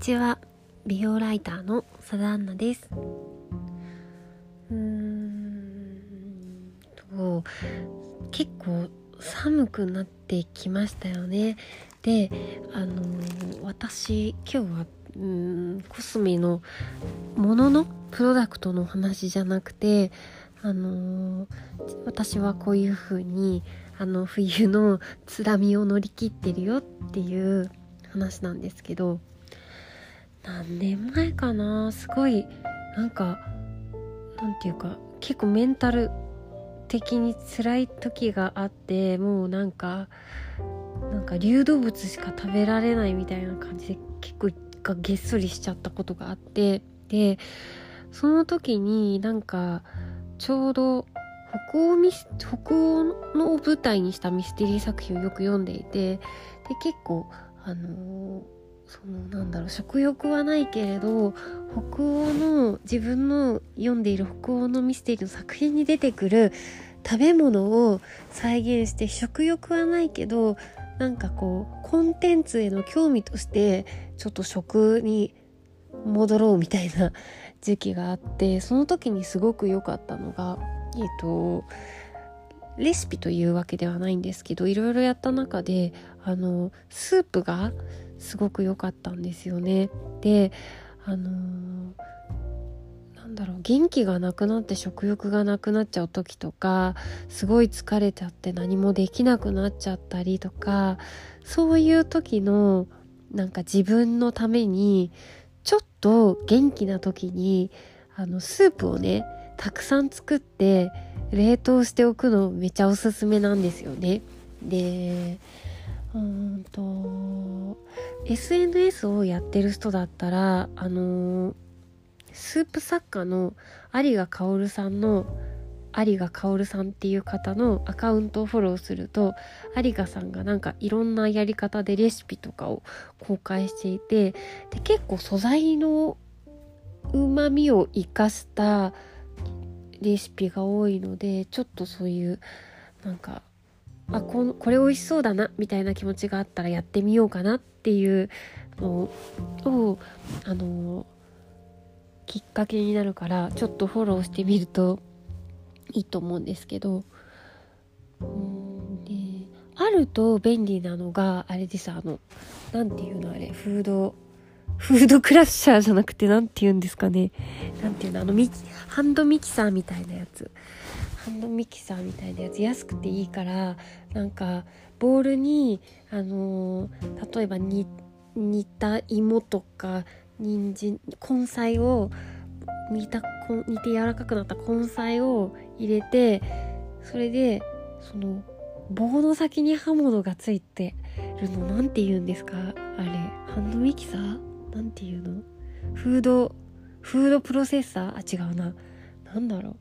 ちは。美容ライターのサダンナです。うーんと結構寒くなってきましたよね。であの私今日はうんコスメのもののプロダクトの話じゃなくてあの私はこういう風にあの冬のつらみを乗り切ってるよっていう話なんですけど何年前かな？すごいなんかなんていうか結構メンタル的に辛い時があってもうなんかなんか流動物しか食べられないみたいな感じで結構がげっそりしちゃったことがあってでその時になんかちょうど北欧ミス北欧の舞台にしたミステリー作品をよく読んでいてで結構あのーそのなんだろう。食欲はないけれど北欧の自分の読んでいる北欧のミステリーの作品に出てくる食べ物を再現して食欲はないけどなんかこうコンテンツへの興味としてちょっと食に戻ろうみたいな 時期があってその時にすごく良かったのがえっ、とレシピというわけではないんですけどいろいろやった中であのスープがすごく良かったんですよね。であのー、なんだろう元気がなくなって食欲がなくなっちゃう時とかすごい疲れちゃって何もできなくなっちゃったりとかそういう時のなんか自分のためにちょっと元気な時にあのスープをねたくさん作って冷凍しておくのめちゃおすすめなんですよね。でうんと SNS をやってる人だったらあのスープ作家の有賀薫さんの有賀薫さんっていう方のアカウントをフォローすると有賀さんがなんかいろんなやり方でレシピとかを公開していてで結構素材のうまみを生かしたレシピが多いのでちょっとそういうなんかあここれ美味しそうだなみたいな気持ちがあったらやってみようかなっていうのをあのきっかけになるからちょっとフォローしてみるといいと思うんですけど。うんであると便利なのがあれですあの何て言うのあれフードフードクラッシャーじゃなくて何て言うんですかね。何て言うのあのミハンドミキサーみたいなやつ。ハンドミキサーみたいなやつ安くていいからなんかボウルにあのー、例えば煮た芋とか人参根菜を煮た煮て柔らかくなった根菜を入れてそれでその棒の先に刃物がついてるの何て言うんですか？あれハンドミキサー？なんて言うの？フードフードプロセッサー？あ違うな。何だろう。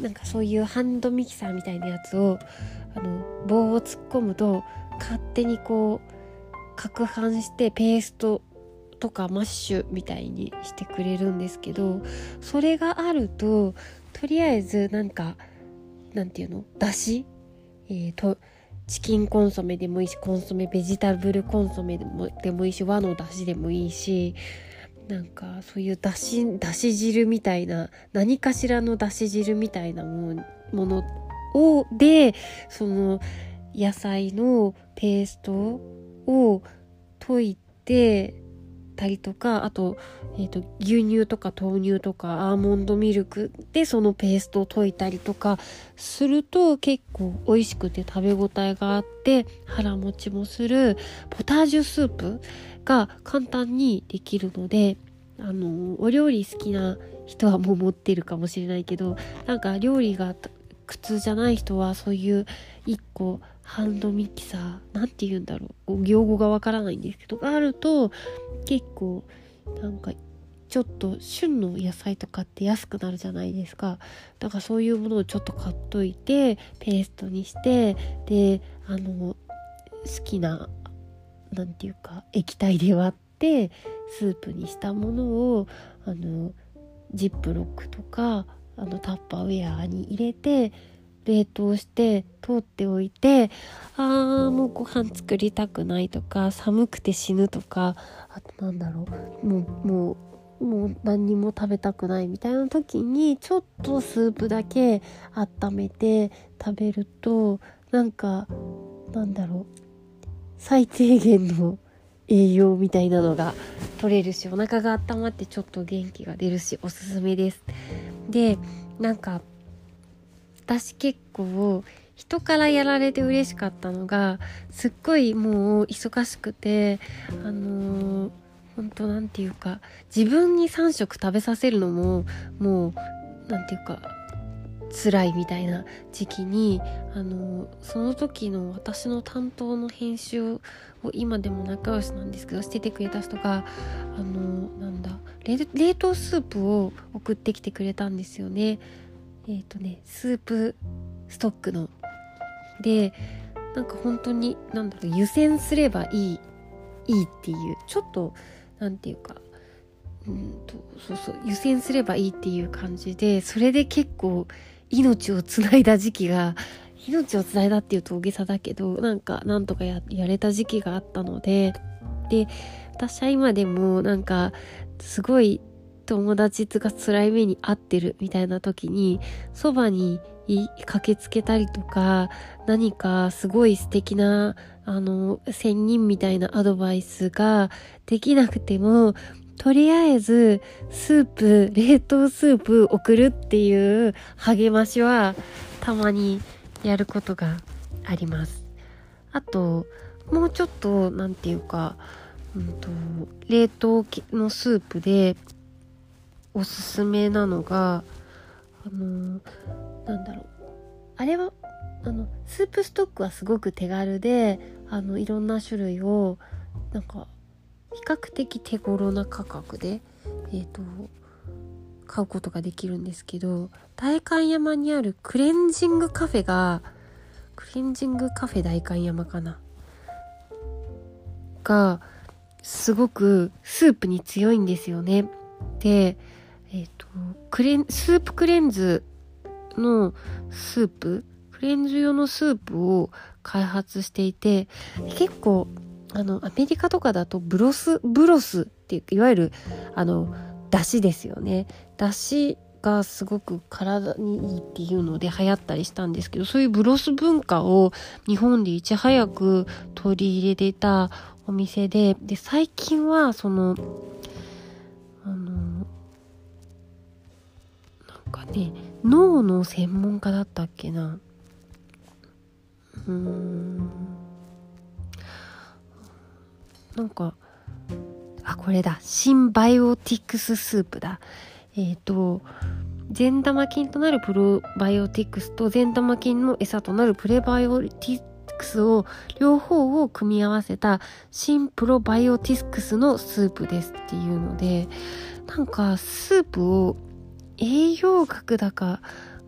なんかそういうハンドミキサーみたいなやつをあの棒を突っ込むと勝手にこう攪拌してペーストとかマッシュみたいにしてくれるんですけどそれがあるととりあえずなんかなんていうの？だし、えー、とチキンコンソメでもいいしコンソメベジタブルコンソメでもでもいいし和のだしでもいいしなんかそういうだしだし汁みたいな何かしらのだし汁みたいなものをでその野菜のペーストを溶いてたりとかあと,、えーと、牛乳とか豆乳とかアーモンドミルクでそのペーストを溶いたりとかすると結構美味しくて食べ応えがあって腹持ちもするポタージュスープが簡単にできるのであのお料理好きな人はもう持ってるかもしれないけどなんか料理が苦痛じゃない人はそういう1個ハンドミキサー何て言うんだろう用語がわからないんですけどあると結構なんかちょっと旬の野菜とかって安くなるじゃないですか。だからそういうものをちょっと買っといてペーストにしてであの好きな何て言うか液体で割ってスープにしたものをあのジップロックとかあのタッパーウェアに入れて冷凍して通っておいてあーもうご飯作りたくないとか寒くて死ぬとかあとなんだろうもうもうもう何にも食べたくないみたいな時にちょっとスープだけ温めて食べるとなんかなんだろう最低限の栄養みたいなのが取れるしお腹が温まってちょっと元気が出るしおすすめです。でなんか私結構人からやられて嬉しかったのがすっごいもう忙しくてあのー、本当なんていうか自分に3食食べさせるのももう何ていうか辛いみたいな時期にあのその時の私の担当の編集を今でも仲良しなんですけどしててくれた人があのなんだ冷凍スープを送ってきてくれたんですよね。えっ、ー、とねスープストックの。でなんか本当になんだろう湯煎すればいいいいっていうちょっと何て言うかうんとそうそう湯煎すればいいっていう感じでそれで結構命をつないだ時期が命をつないだっていうと大げさだけどなんかなんとかやれた時期があったのでで私は今でもなんかすごい友達が辛い目に遭ってるみたいな時にそばに駆けつけたりとか何かすごい素敵なあの仙人みたいなアドバイスができなくてもとりあえずスープ冷凍スープ送るっていう励ましはたまにやることがあります。あともうちょっと何て言うか、うんと、冷凍のスープでおすすめなのがあのなんだろう。あれはあのスープストックはすごく手軽であのいろんな種類をなんか比較的手頃な価格で、えーと、買うことができるんですけど代官山にあるクレンジングカフェがクレンジングカフェ代官山かな？がすごくスープに強いんですよね。で、えっ、ー、とクレンスープクレンズのスープクレンズ用のスープを開発していて結構あの、アメリカとかだと broth、broth っていう、いわゆる、あの、出汁ですよね。出汁がすごく体にいいっていうので流行ったりしたんですけど、そういうブロス文化を日本でいち早く取り入れてたお店で、で、最近はその、あの、なんかね、脳の専門家だったっけな。うーん。なんか、あ、これだ。シンバイオティクススープだ。えっ、ー、と、善玉菌となるプロバイオティクスと善玉菌の餌となるプレバイオティクスを両方を組み合わせたシンバイオティクスのスープですっていうのでなんかスープを栄養学だか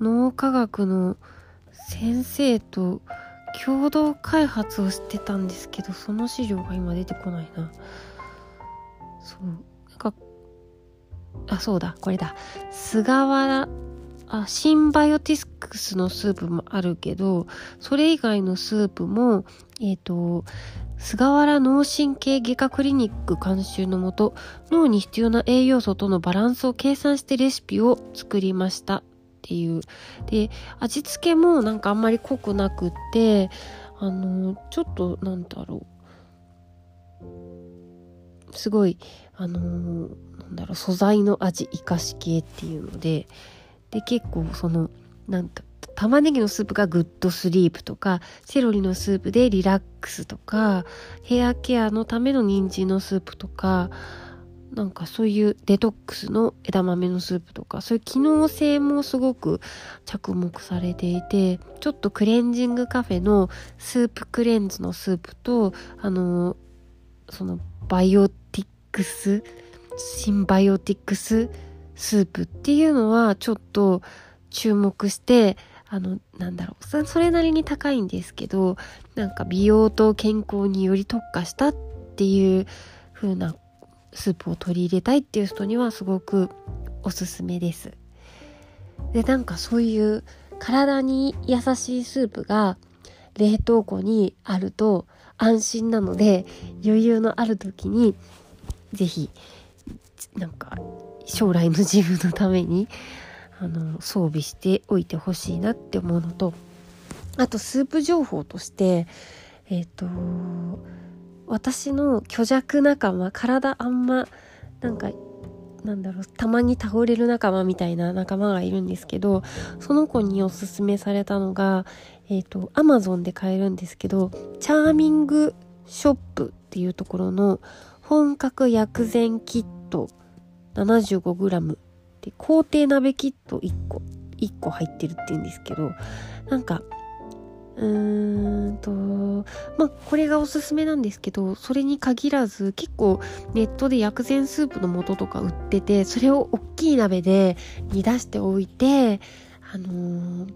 脳科学の先生と共同開発をしてたんですけどその資料が今出てこないな。そう。なんかあそうだこれだ。菅原あシンバイオティスクスのスープもあるけどそれ以外のスープもえっ、ー、と菅原脳神経外科クリニック監修のもと脳に必要な栄養素とのバランスを計算してレシピを作りました。っていう。で味付けもなんかあんまり濃くなくってあのちょっとなんだろう。すごいあのなんだろう素材の味生かし系っていうのでで結構そのなんか玉ねぎのスープがグッドスリープとか、セロリのスープでリラックスとか、ヘアケアのための人参のスープとか、なんかそういうデトックスの枝豆のスープとか、そういう機能性もすごく着目されていて、ちょっとクレンジングカフェのスープクレンズのスープと、あの、そのバイオティックス、シンバイオティックススープっていうのはちょっと注目して、あの、なんだろう、それなりに高いんですけど、なんか美容と健康により特化したっていう風なスープを取り入れたいっていう人にはすごくおすすめです。でなんかそういう体に優しいスープが冷凍庫にあると安心なので余裕のある時に是非なんか将来の自分のためにあの装備しておいてほしいなって思うのとあとスープ情報としてえっ、ー、と私の虚弱仲間体あんまなんかなんだろうたまに倒れる仲間みたいな仲間がいるんですけどその子におすすめされたのがえっ、ー、とアマゾンで買えるんですけどチャーミングショップっていうところの本格薬膳キット 75g で工程鍋キット1個1個入ってるっていうんですけどなんかうーんとまあこれがおすすめなんですけどそれに限らず結構ネットで薬膳スープの素とか売っててそれを大きい鍋で煮出しておいてあのー、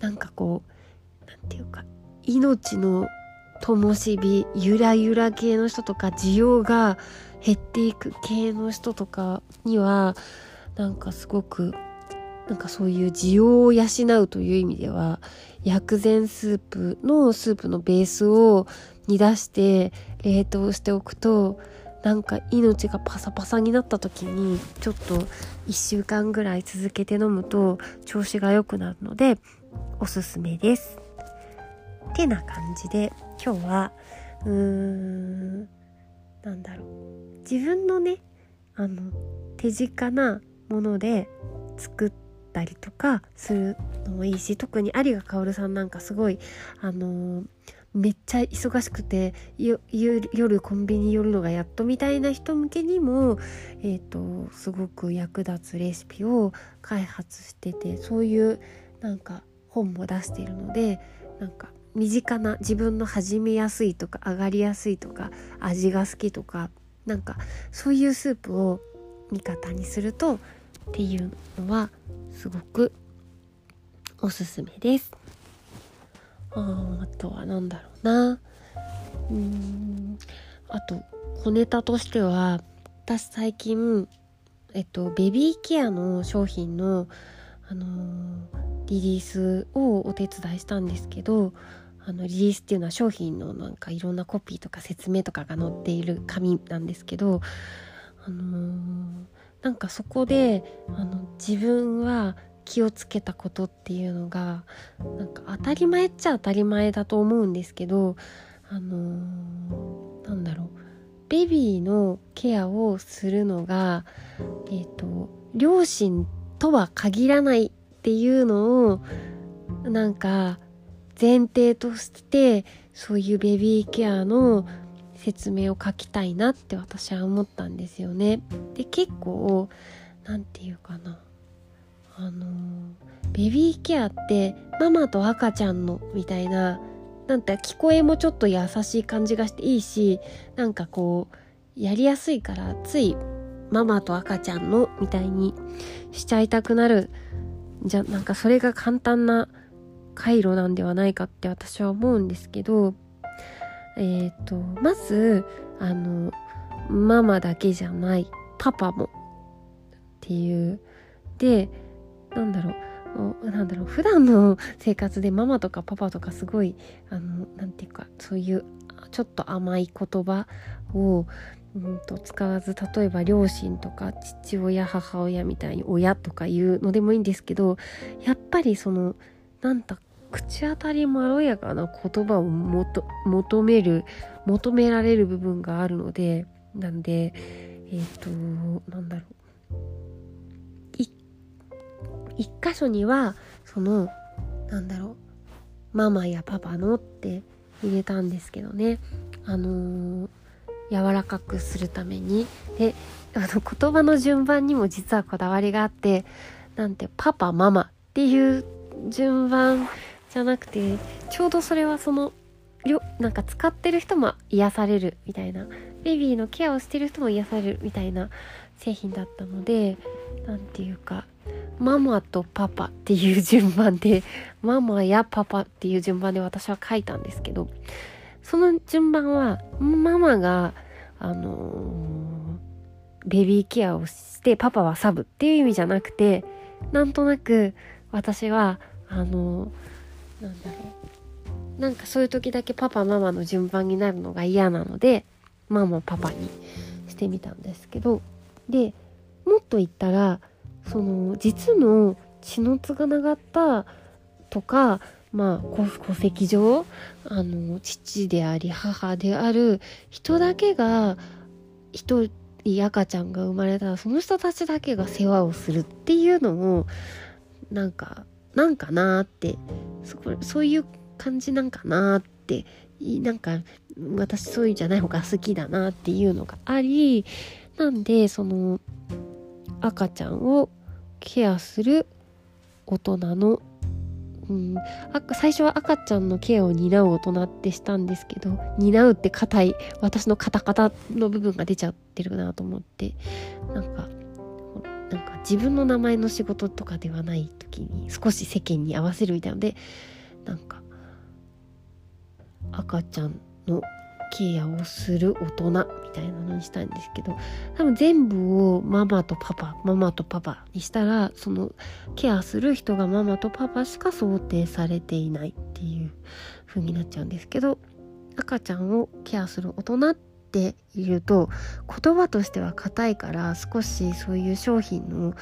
なんかこうなんていうか命の灯火ゆらゆら系の人とか需要が減っていく系の人とかにはなんかすごくなんかそういう需要を養うという意味では薬膳スープのスープのベースを煮出して冷凍しておくとなんか命がパサパサになった時にちょっと1週間ぐらい続けて飲むと調子が良くなるのでおすすめです。ってな感じで今日はうーんなんだろう自分のねあの手近なもので作ったりとかするのもいいし特に有賀薫さんなんかすごいあのー、めっちゃ忙しくて夜コンビニ寄るのがやっとみたいな人向けにも、えーと、すごく役立つレシピを開発しててそういうなんか本も出しているのでなんか身近な自分の始めやすいとか上がりやすいとか味が好きとかなんかそういうスープを味方にするとっていうのはすごくおすすめです。ああとは何だろうなうんあと小ネタとしては私最近えっとベビーケアの商品のあのー、リリースをお手伝いしたんですけどあのリリースっていうのは商品のなんかいろんなコピーとか説明とかが載っている紙なんですけどあのー、なんかそこであの自分は気をつけたことっていうのがなんか当たり前っちゃ当たり前だと思うんですけどあのー、なんだろうベビーのケアをするのがえっ、ー、と両親とは限らないっていうのをなんか前提としてそういうベビーケアの説明を書きたいなって私は思ったんですよね。で結構何て言うかなあのベビーケアってママと赤ちゃんのみたいななんて聞こえもちょっと優しい感じがしていいしなんかこうやりやすいからついママと赤ちゃんのみたいにしちゃいたくなるじゃなんかそれが簡単な回路なんではないかって私は思うんですけどえっ、ー、とまずあのママだけじゃないパパもっていう。でなんだろうなんだろう普段の 生活でママとかパパとかすごいあのなんていうかそういうちょっと甘い言葉をうんと使わず例えば両親とか父親母親みたいに親とかいうのでもいいんですけどやっぱりそのなんだ口当たりまろやかな言葉を求める求められる部分があるのでなんでえっ、となんだろう。一箇所にはそのなんだろうママやパパのって入れたんですけどね。あのー、柔らかくするために。であの言葉の順番にも実はこだわりがあってなんてパパママっていう順番じゃなくてちょうどそれはそのよなんか使ってる人も癒されるみたいなベビーのケアをしてる人も癒されるみたいな製品だったので何て言うかママとパパっていう順番でママやパパっていう順番で私は書いたんですけどその順番はママがあのー、ベビーケアをしてパパはサブっていう意味じゃなくてなんとなく私はああのなんだろう。なんかそういう時だけパパママの順番になるのが嫌なのでママパパにしてみたんですけどでもっと言ったらその実の血のつがながったとかまあ戸籍上あの父であり母である人だけが一人赤ちゃんが生まれたらその人たちだけが世話をするっていうのもなんかなんかなってそこそういう感じなんかなってなんか私そういうんじゃない方が好きだなっていうのがありなんでその赤ちゃんをケアする大人の、うん、最初は赤ちゃんのケアを担う大人ってしたんですけど担うって硬い私のカタカタの部分が出ちゃってるなと思ってなんかなんか自分の名前の仕事とかではないと時に少し世間に合わせるみたいなのでなんか赤ちゃんのケアをする大人みたいなのにしたんですけど多分全部をママとパパママとパパにしたらそのケアする人がママとパパしか想定されていないっていう風になっちゃうんですけど赤ちゃんをケアする大人ってていると言葉としては硬いから少しそういう商品の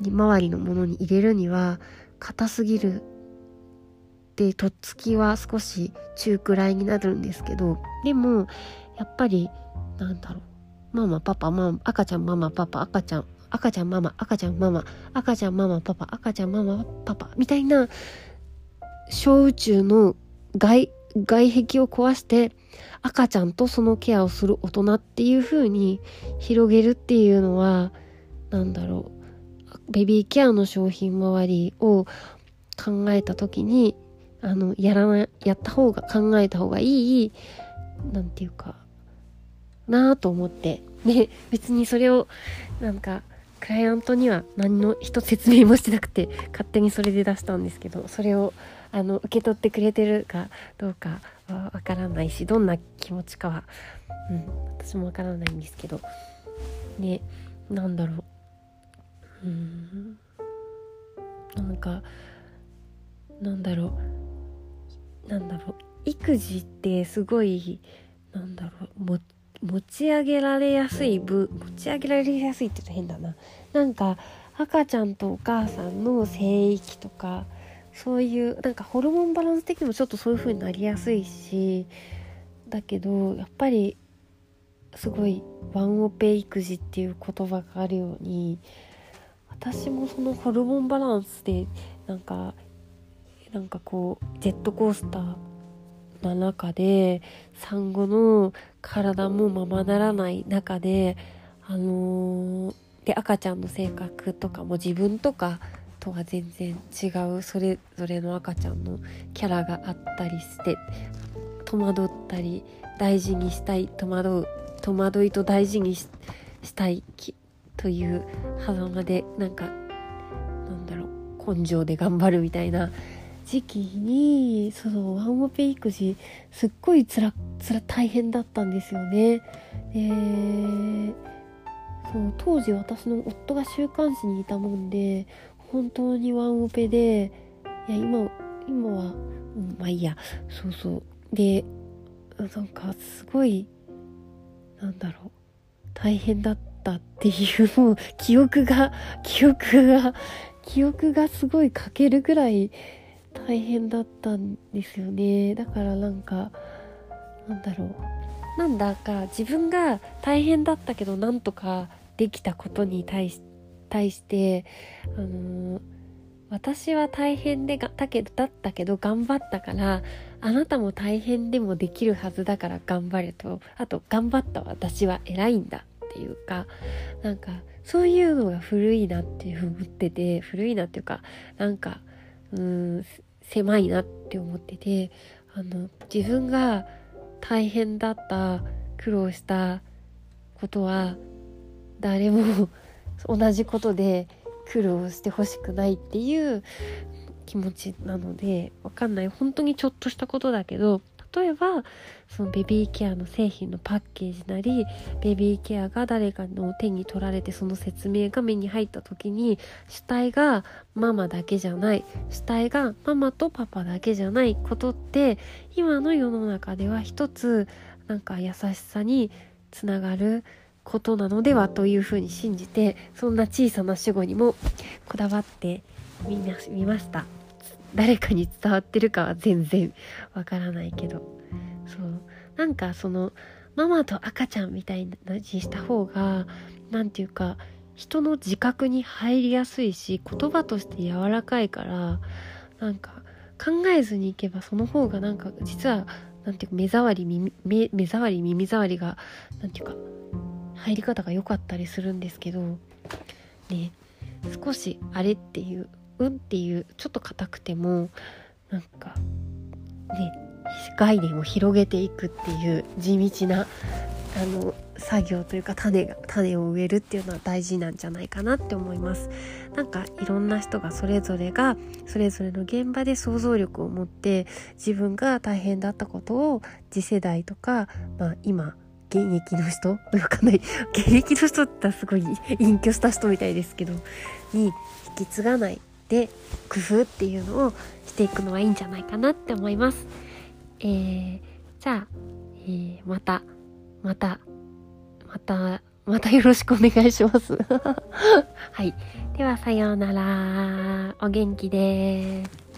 周りのものに入れるには硬すぎる。でとっつきは少し中くらいになるんですけどでもやっぱりなんだろう。ママパパママ赤ちゃんママパパ赤ちゃん赤ちゃんママ赤ちゃんママ赤ちゃんママパパ赤ちゃんママパパみたいな小宇宙の外外壁を壊して赤ちゃんとそのケアをする大人っていう風に広げるっていうのは何だろう。ベビーケアの商品周りを考えた時にあのやらなやった方が考えた方がいいなんていうかなあと思って。で別にそれをなんかクライアントには何の一説明もしてなくて勝手にそれで出したんですけどそれをあの受け取ってくれてるかどうかはわからないしどんな気持ちかは、うん、私もわからないんですけど。ねなんだろう。うん。なんかなんだろう。なんだろう。育児ってすごいなんだろう。も持ち上げられやすい部持ち上げられやすいって言うと変だな。なんか赤ちゃんとお母さんの生育とかそういうなんかホルモンバランス的にもちょっとそういう風になりやすいしだけどやっぱりすごいワンオペ育児っていう言葉があるように私もそのホルモンバランスでなんかなんかこうジェットコースターの中で産後の体もままならない中であのー、で赤ちゃんの性格とかも自分とかとは全然違うそれぞれの赤ちゃんのキャラがあったりして戸惑ったり大事にしたい戸惑う戸惑いと大事にしたいという狭間でなんかなんだろう根性で頑張るみたいな時期にそのワンオペ育児すっごいつらつら大変だったんですよね。でそう当時私の夫が週刊誌にいたもんで本当にワンオペでいや今今は、うん、まあいいや。そうそう。でなんかすごいなんだろう。大変だったっていうもう 記憶が記憶が記憶がすごい欠けるぐらい大変だったんですよね。だからなんかなんだろう。なんだか自分が大変だったけどなんとかできたことに対して対してあのー、私は大変でがだけどだったけど頑張ったからあなたも大変でもできるはずだから頑張れと。あと頑張った私は偉いんだっていうかなんかそういうのが古いなっていう思ってて古いなっていうかなんかうん狭いなって思っててあの自分が大変だった苦労したことは誰も同じことで苦労してほしくないっていう気持ちなのでわかんない。本当にちょっとしたことだけど例えばそのベビーケアの製品のパッケージなりベビーケアが誰かの手に取られてその説明が目に入った時に主体がママだけじゃない。主体がママとパパだけじゃないことって今の世の中では一つなんか優しさにつながることなのではというふうに信じてそんな小さな主語にもこだわってみな見ました。誰かに伝わってるかは全然 わからないけど。そう。なんかそのママと赤ちゃんみたいなにした方が何て言うか人の自覚に入りやすいし言葉として柔らかいからなんか考えずにいけばその方がなんか実はなんていうか目障り耳目目障り耳障りがなんていうか入り方が良かったりするんですけどね少しあれっていううんっていうちょっと硬くてもなんかね概念を広げていくっていう地道なあの作業というか種が種を植えるっていうのは大事なんじゃないかなって思います。なんかいろんな人がそれぞれがそれぞれの現場で想像力を持って自分が大変だったことを次世代とか、まあ、今現役の人わかんない現役の人ってすごい隠居した人みたいですけどに引き継がないで工夫っていうのをしていくのはいいんじゃないかなって思います。えー、じゃあ、えー、また、また、また、またよろしくお願いします。はい。では、さようなら。お元気です。